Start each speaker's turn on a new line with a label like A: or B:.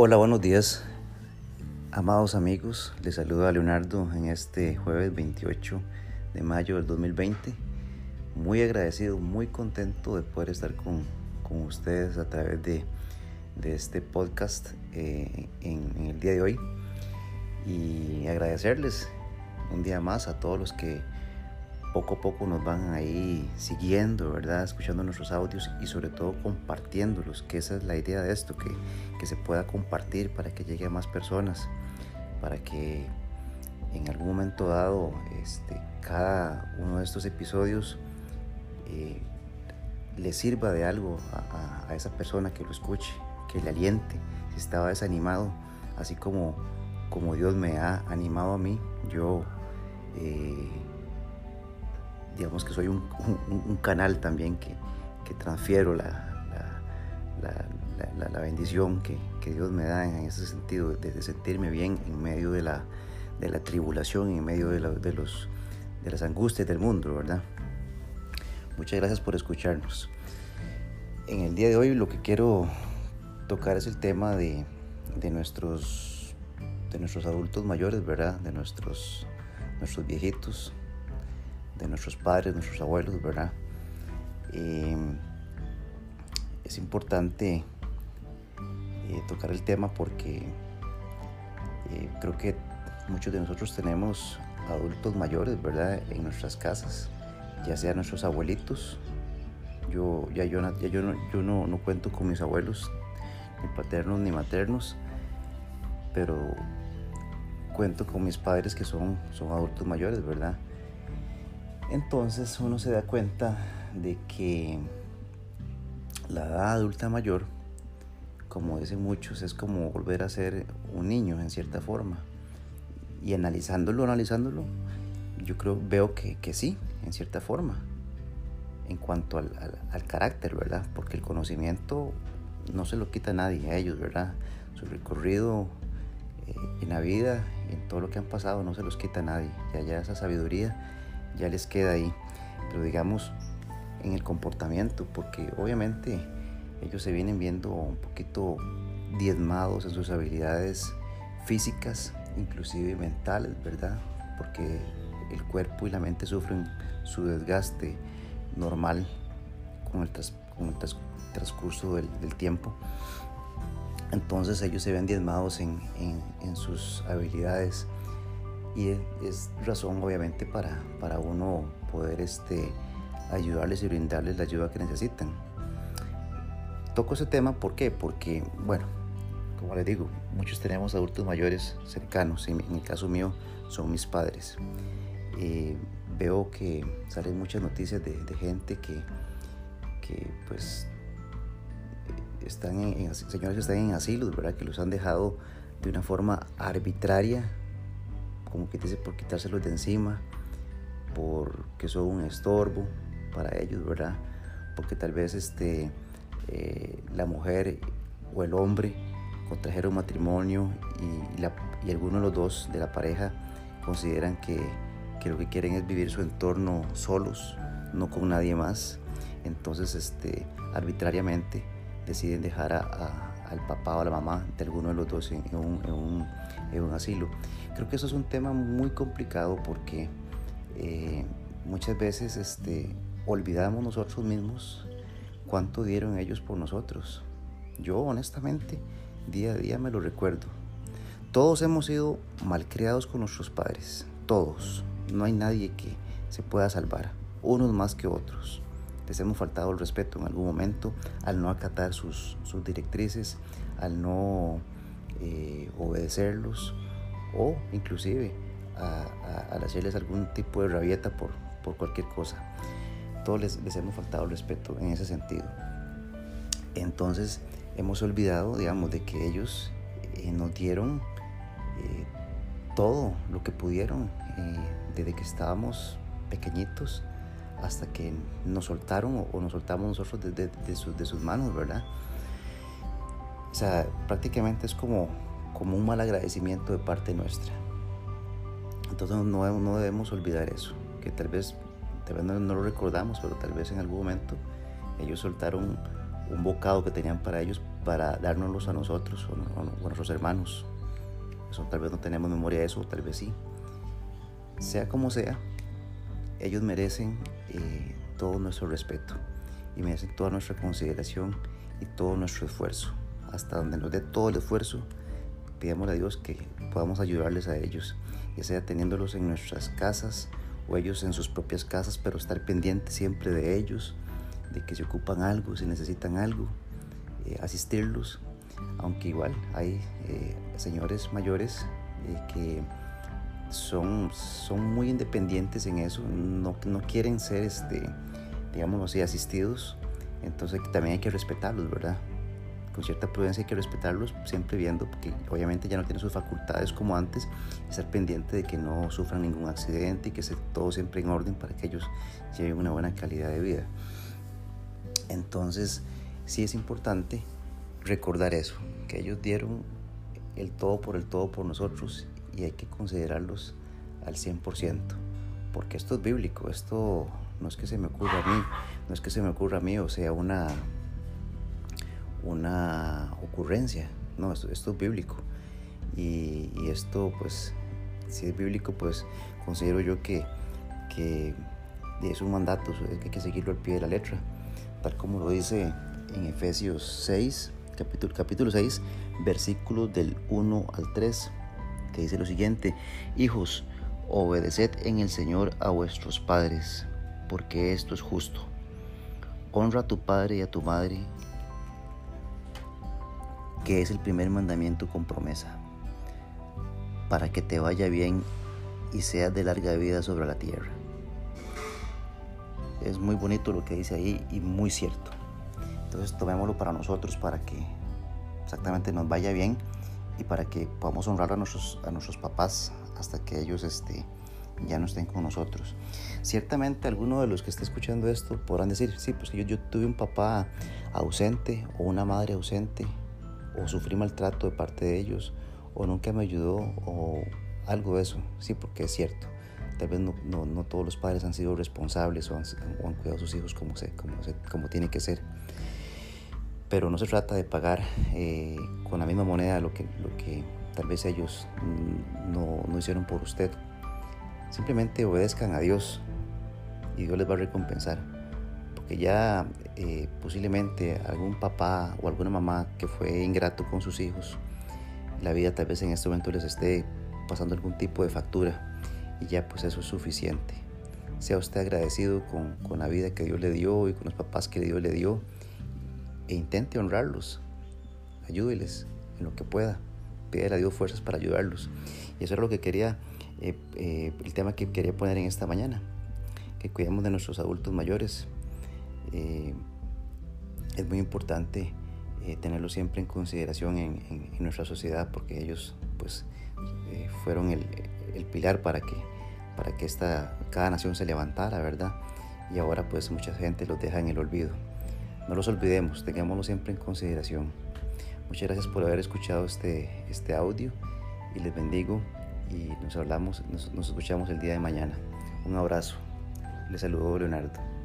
A: Hola, buenos días, amados amigos. Les saluda Leonardo en este jueves 28 de mayo del 2020. Muy agradecido, muy contento de poder estar con, con ustedes a través de, de este podcast eh, en el día de hoy. Y agradecerles un día más a todos los que poco a poco nos van ahí siguiendo, ¿verdad? Escuchando nuestros audios y sobre todo compartiéndolos, que esa es la idea de esto, que, que se pueda compartir para que llegue a más personas, para que en algún momento dado este, cada uno de estos episodios eh, le sirva de algo a, a, esa persona que lo escuche, que le aliente, si estaba desanimado, así como, como Dios me ha animado a mí, yo... Eh, digamos que soy un, canal también que, que transfiero la, la, la, bendición que, que, Dios me da en ese sentido, de, sentirme bien en medio de la, de la tribulación, en medio de, de, los, de las angustias del mundo, ¿verdad? Muchas gracias por escucharnos. En el día de hoy lo que quiero tocar es el tema de, de nuestros, de nuestros adultos mayores, ¿verdad? De nuestros, nuestros viejitos, de nuestros padres, nuestros abuelos, ¿verdad? Eh, es importante eh, tocar el tema porque eh, creo que muchos de nosotros tenemos adultos mayores, ¿verdad? En nuestras casas, ya sean nuestros abuelitos. Yo ya yo, ya yo, no, yo no, no cuento con mis abuelos, ni paternos ni maternos, pero cuento con mis padres que son, son adultos mayores, ¿verdad? Entonces uno se da cuenta de que la edad adulta mayor, como dicen muchos, es como volver a ser un niño en cierta forma. Y analizándolo, analizándolo, yo creo, veo que, que sí, en cierta forma, en cuanto al, al, carácter, ¿verdad? Porque el conocimiento no se lo quita a nadie, a ellos, ¿verdad? Su recorrido eh, en la vida en todo lo que han pasado no se los quita nadie. Ya, ya esa sabiduría ya les queda ahí. Pero digamos en el comportamiento, porque obviamente ellos se vienen viendo un poquito diezmados en sus habilidades físicas, inclusive mentales, ¿verdad? Porque el cuerpo y la mente sufren su desgaste normal con el, transcurso del, tiempo. Entonces ellos se ven diezmados en, en sus habilidades y es, razón obviamente para, para uno poder este, ayudarles y brindarles la ayuda que necesitan. Toco ese tema, ¿por qué? Porque, bueno, como les digo, muchos tenemos adultos mayores cercanos, en, el caso mío son mis padres. Eh, veo que salen muchas noticias de, gente que, que, pues están en, en, señores están en asilos, ¿verdad? Que los han dejado de una forma arbitraria como que dice por quitárselos de encima, porque son un estorbo para ellos, ¿verdad? Porque tal vez este, eh, la mujer o el hombre contrajeron matrimonio y, la, y alguno de los dos de la pareja consideran que, que, lo que quieren es vivir su entorno solos, no con nadie más. Entonces, este, arbitrariamente deciden dejar a, a, al papá o a la mamá de alguno de los dos en, un, en, un, en un asilo. Creo que eso es un tema muy complicado porque eh, muchas veces este, olvidamos nosotros mismos cuánto dieron ellos por nosotros. Yo honestamente día a día me lo recuerdo. Todos hemos sido malcriados con nuestros padres, todos. No hay nadie que se pueda salvar, unos más que otros. Les hemos faltado el respeto en algún momento al no acatar sus, sus directrices, al no eh, obedecerlos o inclusive a, a, a, hacerles algún tipo de rabieta por, por cualquier cosa. Todos les, les, hemos faltado el respeto en ese sentido. Entonces hemos olvidado, digamos, de que ellos eh, nos dieron eh, todo lo que pudieron desde que estábamos pequeñitos hasta que nos soltaron o, o nos soltamos nosotros de, de, de, su, de, sus manos, ¿verdad? O sea, prácticamente es como como un mal agradecimiento de parte nuestra. Entonces no, no debemos olvidar eso, que tal vez, tal vez no, no, lo recordamos, pero tal vez en algún momento Ellos soltaron un bocado que tenían para ellos para dárnoslos a nosotros o, a nuestros hermanos. Eso tal vez no tenemos memoria de eso, tal vez sí. Sea como sea, ellos merecen eh, todo nuestro respeto y merecen toda nuestra consideración y todo nuestro esfuerzo. Hasta donde nos dé todo el esfuerzo, pidamos a Dios que podamos ayudarles a ellos, ya sea teniéndolos en nuestras casas o ellos en sus propias casas, pero estar pendiente siempre de ellos, de que se ocupan algo, si necesitan algo, eh, asistirlos, aunque igual hay eh, señores mayores que son, son muy independientes en eso, no, no quieren ser, este, digamos así, asistidos. Entonces también hay que respetarlos, ¿verdad? Con cierta prudencia hay que respetarlos, siempre viendo, porque obviamente ya no tienen sus facultades como antes, estar pendiente de que no sufran ningún accidente y que esté todo siempre en orden para que ellos lleven una buena calidad de vida. Entonces, sí es importante recordar eso, que ellos dieron el todo por el todo por nosotros y hay que considerarlos al 100%, porque esto es bíblico, esto no es que se me ocurra a mí, no es que se me ocurra a mí o sea una, una ocurrencia, no, esto, es bíblico. Y, esto, pues, si es bíblico, pues considero yo que, que es un mandato, hay que seguirlo al pie de la letra, tal como lo dice en Efesios 6, capítulo, capítulo 6, versículos del 1 al 3 que dice lo siguiente, hijos, obedeced en el Señor a vuestros padres, porque esto es justo. Honra a tu padre y a tu madre, que es el primer mandamiento con promesa, para que te vaya bien y seas de larga vida sobre la tierra. Es muy bonito lo que dice ahí y muy cierto. Entonces tomémoslo para nosotros, para que exactamente nos vaya bien y para que podamos honrar a nuestros, a nuestros papás hasta que ellos este, ya no estén con nosotros. Ciertamente alguno de los que esté escuchando esto podrán decir, sí, pues yo, yo tuve un papá ausente o una madre ausente o sufrí maltrato de parte de ellos o nunca me ayudó o algo de eso, sí, porque es cierto. Tal vez no, no, todos los padres han sido responsables o han, o han cuidado a sus hijos como, se, como, se, como tiene que ser pero no se trata de pagar eh, con la misma moneda lo que, lo que tal vez ellos no, no, hicieron por usted. Simplemente obedezcan a Dios y Dios les va a recompensar. Porque ya eh, posiblemente algún papá o alguna mamá que fue ingrato con sus hijos, la vida tal vez en este momento les esté pasando algún tipo de factura y ya pues eso es suficiente. Sea usted agradecido con, con la vida que Dios le dio y con los papás que Dios le dio e intente honrarlos. Ayúdeles en lo que pueda. Pídele a Dios fuerzas para ayudarlos. Y eso era lo que quería, eh, eh, el tema que quería poner en esta mañana. Que cuidemos de nuestros adultos mayores. Eh, es muy importante tenerlos siempre en consideración en, nuestra sociedad porque ellos pues fueron el, el, pilar para que, para que esta, cada nación se levantara, ¿verdad? Y ahora pues mucha gente los deja en el olvido. No los olvidemos, tengámoslo siempre en consideración. Muchas gracias por haber escuchado este, este audio y les bendigo y nos hablamos, nos, nos escuchamos el día de mañana. Un abrazo. Les saludo Leonardo.